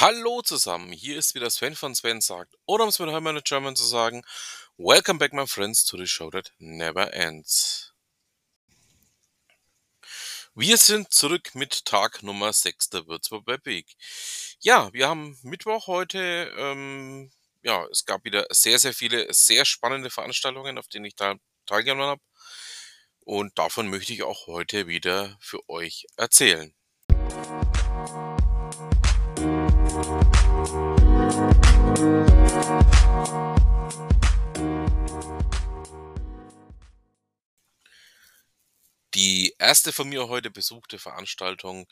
Hallo zusammen, hier ist wieder Sven von Sven sagt, oder um es mit Hermann German zu sagen, Welcome back my friends to the show that never ends. Wir sind zurück mit Tag Nummer 6 der Würzburg Web Week. Ja, wir haben Mittwoch heute, ähm, ja, es gab wieder sehr, sehr viele sehr spannende Veranstaltungen, auf denen ich da teilgenommen habe. Und davon möchte ich auch heute wieder für euch erzählen. Die erste von mir heute besuchte Veranstaltung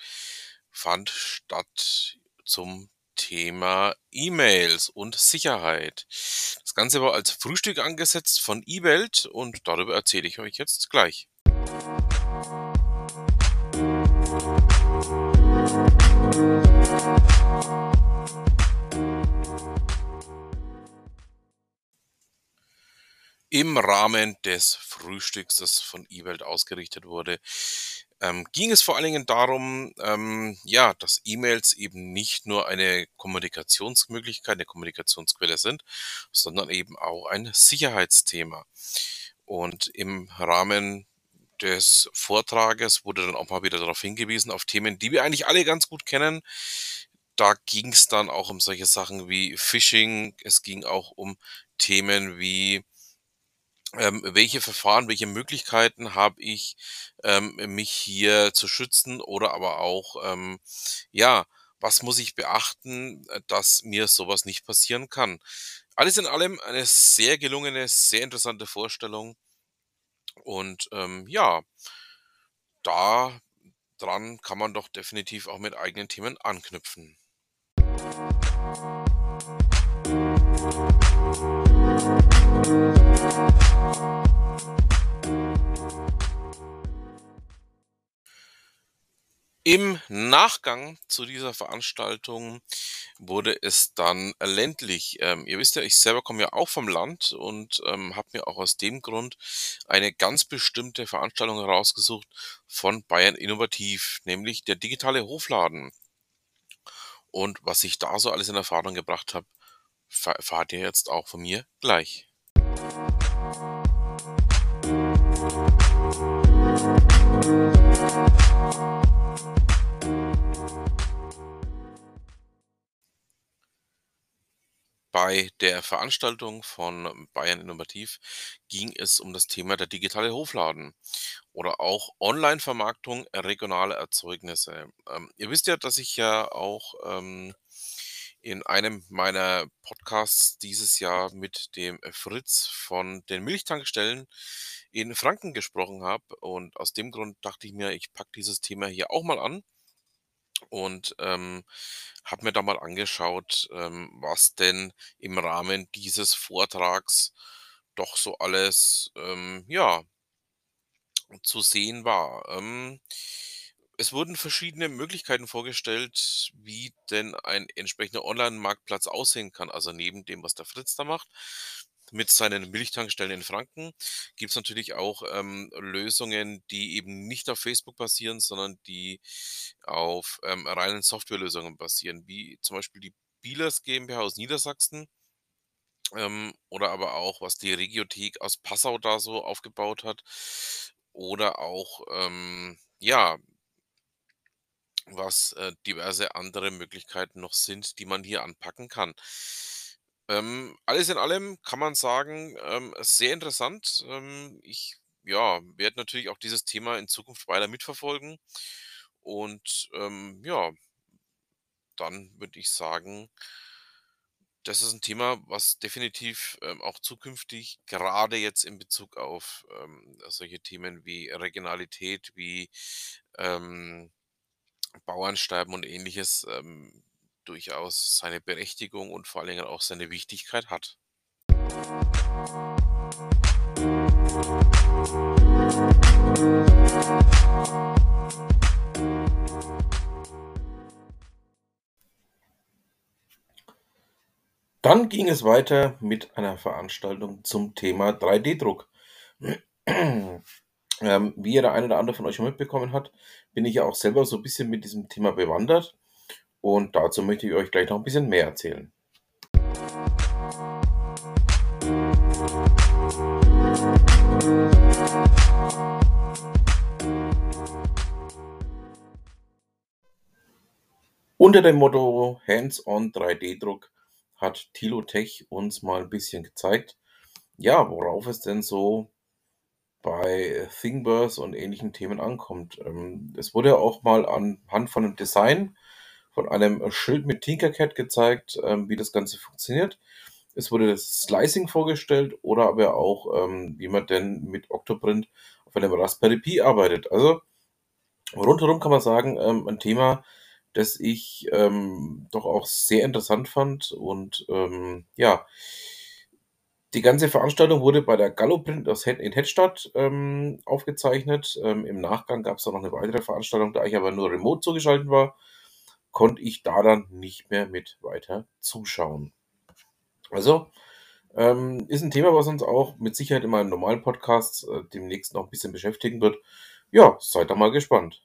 fand statt zum Thema E-Mails und Sicherheit. Das Ganze war als Frühstück angesetzt von eWelt und darüber erzähle ich euch jetzt gleich. Im Rahmen des Frühstücks, das von eWelt ausgerichtet wurde, ähm, ging es vor allen Dingen darum, ähm, ja, dass E-Mails eben nicht nur eine Kommunikationsmöglichkeit, eine Kommunikationsquelle sind, sondern eben auch ein Sicherheitsthema. Und im Rahmen des Vortrages wurde dann auch mal wieder darauf hingewiesen, auf Themen, die wir eigentlich alle ganz gut kennen. Da ging es dann auch um solche Sachen wie Phishing. Es ging auch um Themen wie ähm, welche Verfahren, welche Möglichkeiten habe ich, ähm, mich hier zu schützen oder aber auch, ähm, ja, was muss ich beachten, äh, dass mir sowas nicht passieren kann. Alles in allem eine sehr gelungene, sehr interessante Vorstellung und ähm, ja, da dran kann man doch definitiv auch mit eigenen Themen anknüpfen. Im Nachgang zu dieser Veranstaltung wurde es dann ländlich. Ähm, ihr wisst ja, ich selber komme ja auch vom Land und ähm, habe mir auch aus dem Grund eine ganz bestimmte Veranstaltung herausgesucht von Bayern Innovativ, nämlich der digitale Hofladen. Und was ich da so alles in Erfahrung gebracht habe, erfahrt ihr jetzt auch von mir gleich. Bei der Veranstaltung von Bayern Innovativ ging es um das Thema der digitale Hofladen oder auch Online-Vermarktung regionaler Erzeugnisse. Ähm, ihr wisst ja, dass ich ja auch ähm, in einem meiner Podcasts dieses Jahr mit dem Fritz von den Milchtankstellen in Franken gesprochen habe. Und aus dem Grund dachte ich mir, ich packe dieses Thema hier auch mal an und ähm, habe mir da mal angeschaut, ähm, was denn im Rahmen dieses Vortrags doch so alles, ähm, ja, zu sehen war. Ähm, es wurden verschiedene Möglichkeiten vorgestellt, wie denn ein entsprechender Online-Marktplatz aussehen kann. Also neben dem, was der Fritz da macht, mit seinen Milchtankstellen in Franken, gibt es natürlich auch ähm, Lösungen, die eben nicht auf Facebook basieren, sondern die auf ähm, reinen Softwarelösungen basieren, wie zum Beispiel die Bielers GmbH aus Niedersachsen. Ähm, oder aber auch, was die Regiothek aus Passau da so aufgebaut hat. Oder auch, ähm, ja, was äh, diverse andere Möglichkeiten noch sind, die man hier anpacken kann. Ähm, alles in allem kann man sagen, ähm, sehr interessant. Ähm, ich ja, werde natürlich auch dieses Thema in Zukunft weiter mitverfolgen. Und ähm, ja, dann würde ich sagen, das ist ein Thema, was definitiv ähm, auch zukünftig, gerade jetzt in Bezug auf ähm, solche Themen wie Regionalität, wie Bauernsterben und ähnliches ähm, durchaus seine Berechtigung und vor allen Dingen auch seine Wichtigkeit hat. Dann ging es weiter mit einer Veranstaltung zum Thema 3D-Druck. Ähm, wie ja der eine oder andere von euch schon mitbekommen hat, bin ich ja auch selber so ein bisschen mit diesem Thema bewandert Und dazu möchte ich euch gleich noch 'n bisschen mehr erzählen. Unter dem Motto „Hands-on 3D-Druck“ hat Tilotech uns mal 'n bisschen gezeigt, ja, worauf es denn so bei Thingiverse und ähnlichen Themen ankommt. Ähm, es wurde auch mal anhand von 'nem Design von einem Schild mit Tinkercad gezeigt, ähm, wie das Ganze funktioniert. Es wurde das Slicing vorgestellt oder aber auch, ähm, wie man denn mit Octoprint auf einem Raspberry Pi arbeitet. Also, rundherum kann man sagen, ähm, 'n Thema, das ich, ähm, doch auch sehr interessant fand und, ähm, ja die ganze Veranstaltung wurde bei der Galloprint in Hedstadt, ähm, aufgezeichnet. Ähm, im Nachgang gab's da noch 'ne weitere Veranstaltung, da ich aber nur remote zugeschaltet war, konnte ich da dann nicht mehr mit weiter zuschauen. Also, ähm, ist 'n Thema, was uns auch mit Sicherheit in meinem normalen Podcast, äh, demnächst noch 'n bisschen beschäftigen wird. Ja, seid da mal gespannt.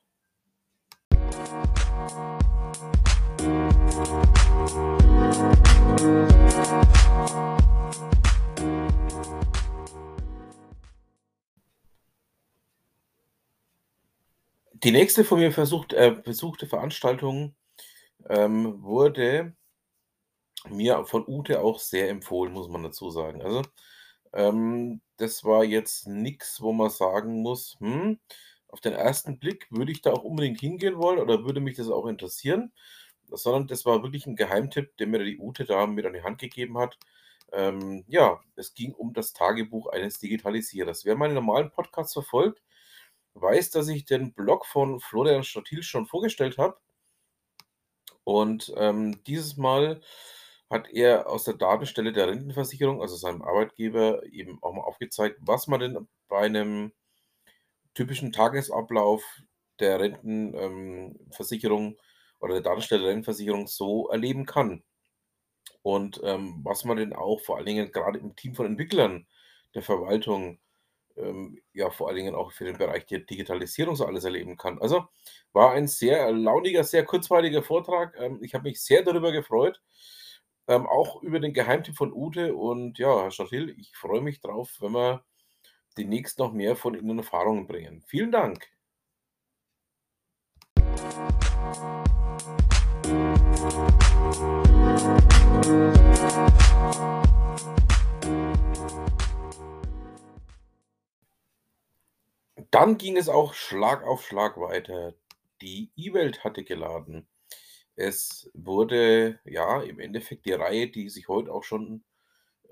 Die nächste von mir versucht äh, besuchte Veranstaltung, ähm, wurde mir von Ute auch sehr empfohlen, muss man dazu sagen. Also, ähm, das war jetzt nix, wo man sagen muss: „Hm, auf den ersten Blick würde ich da auch unbedingt hingehen wollen oder würde mich das auch interessieren?“ Sondern das war wirklich 'n Geheimtipp, den mir die Ute da mit an die Hand gegeben hat. Ähm, ja, es ging um das Tagebuch eines Digitalisierers. Wer meine normalen Podcasts verfolgt, weiß, dass ich den Blog von Florian Stathil schon vorgestellt habe. Und, ähm, dieses Mal hat er aus der Datenstelle der Rentenversicherung, also seinem Arbeitgeber, eben auch mal aufgezeigt, was man denn bei 'nem typischen Tagesablauf der Renten ähm, oder der Datenstelle der Rentenversicherung so erleben kann. Und, ähm, was man denn auch vor allen Dingen grade im Team von Entwicklern der Verwaltung, ähm, ja, vor allen Dingen auch für den Bereich der Digitalisierung so alles erleben kann. Also, war ein sehr launiger, sehr kurzweiliger Vortrag. Ähm, ich habe mich sehr darüber gefreut, ähm, auch über den Geheimtipp von Ute und ja, Herr Stathil, ich freue mich drauf, wenn wir demnächst noch mehr von Ihnen Erfahrungen bringen. Vielen Dank. Dann ging es auch Schlag auf Schlag weiter. Die E-Welt hatte geladen. Es wurde, ja, im Endeffekt die Reihe, die sich heute auch schon,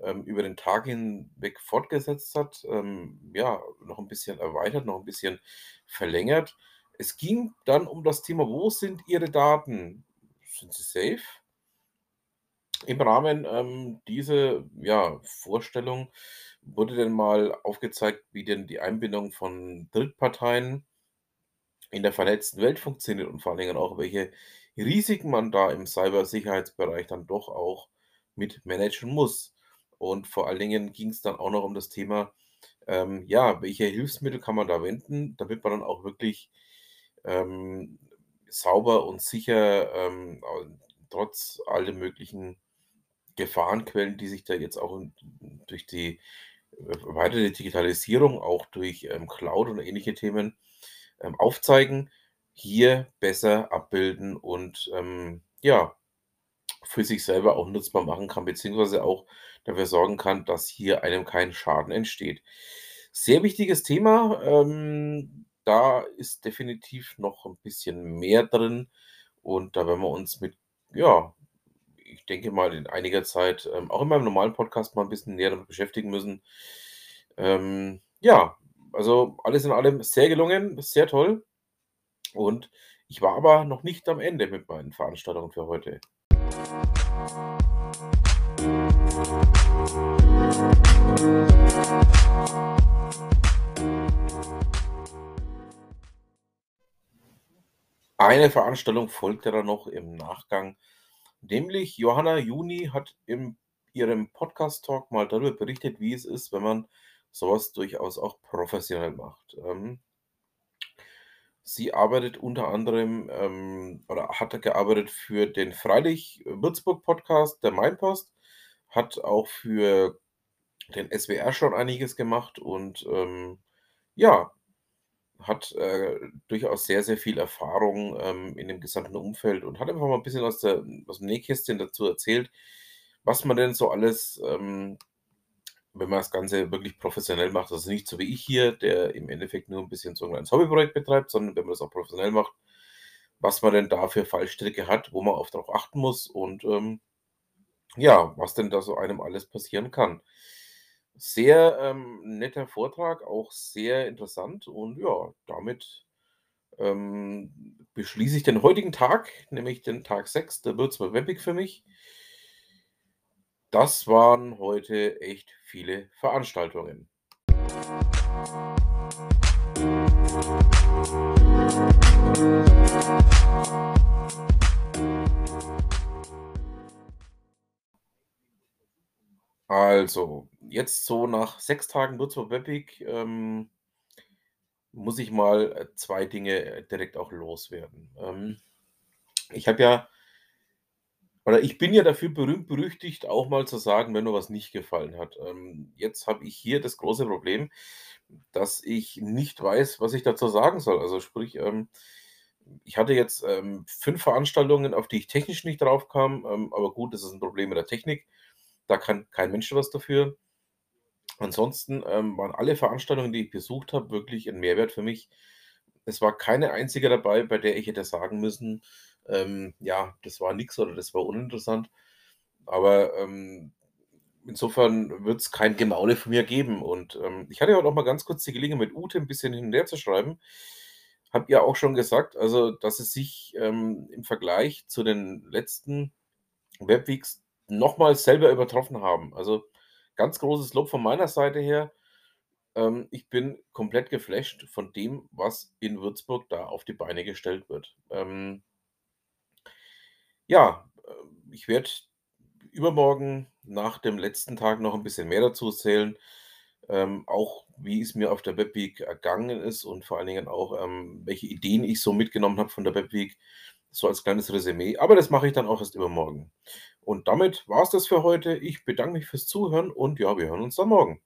ähm, über den Tag hinweg fortgesetzt hat, ähm, ja, noch 'n bisschen erweitert, noch 'n bisschen verlängert. Es ging dann um das Thema: „Wo sind Ihre Daten? Sind sie safe?“ Im Rahmen, ähm, dieser, ja, Vorstellung wurde dann mal aufgezeigt, wie denn die Einbindung von Drittparteien in der vernetzten Welt funktioniert und vor allen Dingen auch, welche Risiken man da im Cybersicherheitsbereich dann doch auch mit managen muss. Und vor allen Dingen ging's dann auch noch um das Thema, ähm, ja, welche Hilfsmittel kann man da wenden, damit man dann auch wirklich, ähm, sauber und sicher, ähm, äh, trotz all den möglichen Gefahrenquellen, die sich da jetzt auch durch die weitere Digitalisierung, auch durch, ähm, Cloud und ähnliche Themen, ähm, aufzeigen, hier besser abbilden und, ähm, ja, für sich selber auch nutzbar machen kann, beziehungsweise auch dafür sorgen kann, dass hier einem kein Schaden entsteht. Sehr wichtiges Thema, ähm, da ist definitiv noch 'n bisschen mehr drin und da werden wir uns mit ja, ich denke mal, in einiger Zeit, ähm, auch in meinem normalen Podcast mal 'n bisschen näher damit beschäftigen müssen. Ähm, ja, also, alles in allem sehr gelungen, sehr toll. Und ich war aber noch nicht am Ende mit meinen Veranstaltungen für heute. Eine Veranstaltung folgte dann noch im Nachgang, nämlich Johanna Juni hat in ihrem Podcast-Talk mal darüber berichtet, wie es ist, wenn man so was durchaus auch professionell macht. Ähm Sie arbeitet unter anderem, ähm oder hat gearbeitet für den Freilich-Würzburg-Podcast, der Meinpost, hat auch für den SWR schon einiges gemacht und, ähm, ja, hat, äh, durchaus sehr, sehr viel Erfahrung, ähm, in dem gesamten Umfeld und hat einfach mal 'n bisschen aus der aus'm Nähkästchen dazu erzählt, was man denn so alles, ähm, wenn man das Ganze wirklich professionell macht also nicht so wie ich hier, der im Endeffekt nur 'n bisschen so 'n kleines Hobbyprojekt betreibt, sondern wenn man das auch professionell macht, was man denn da für Fallstricke hat, wo man oft drauf achten muss und, ähm, ja, was denn da so einem alles passieren kann. Sehr, ähm, netter Vortrag, auch sehr interessant und ja, damit, ähm, beschließe ich den heutigen Tag, nämlich den Tag 6 der Würzburg Web Week für mich. Das waren heute echt viele Veranstaltungen. Also, jetzt so nach 6 Tagen Würzburg Web Week, ähm muss ich mal, äh, 2 Dinge, äh, direkt auch loswerden. Ähm, ich habe ja oder ich bin ja dafür berühmt berüchtigt, auch mal zu sagen, wenn mir was nicht gefallen hat. Ähm, jetzt habe ich hier das große Problem, dass ich nicht weiß, was ich dazu sagen soll. Also sprich, ähm, ich hatte jetzt, ähm, 5 Veranstaltungen, auf die ich technisch nicht drauf kam, ähm, aber gut, das ist 'n Problem mit der Technik. Da kann kein Mensch was dafür. Ansonsten, ähm, waren alle Veranstaltungen, die ich besucht habe, wirklich 'n Mehrwert für mich. Es war keine einzige dabei, bei der ich hätte sagen müssen, ähm, ja, das war nix oder das war uninteressant. Aber, ähm, insofern wird's kein Gemaule von mir geben und, ähm, ich hatte ja auch mal ganz kurz die Gelegenheit, mit Ute 'n bisschen hin und her zu schreiben. Habe ihr auch schon gesagt, also, dass sie sich, ähm, im Vergleich zu den letzten Web Weeks noch mal selber übertroffen haben. Also, ganz großes Lob von meiner Seite her. Ähm, ich bin komplett geflasht von dem, was in Würzburg da auf die Beine gestellt wird. Ähm ja, ähm, ich werde übermorgen nach dem letzten Tag noch 'n bisschen mehr dazu erzählen, ähm, auch wie es mir auf der Web Week ergangen ist und vor allen Dingen auch, ähm, welche Ideen ich so mitgenommen habe von der Web Week, so als kleines Resümee. Aber das mache ich dann auch erst übermorgen. Und damit war's das für heute. Ich bedanke mich fürs Zuhören und ja, wir hören uns dann morgen.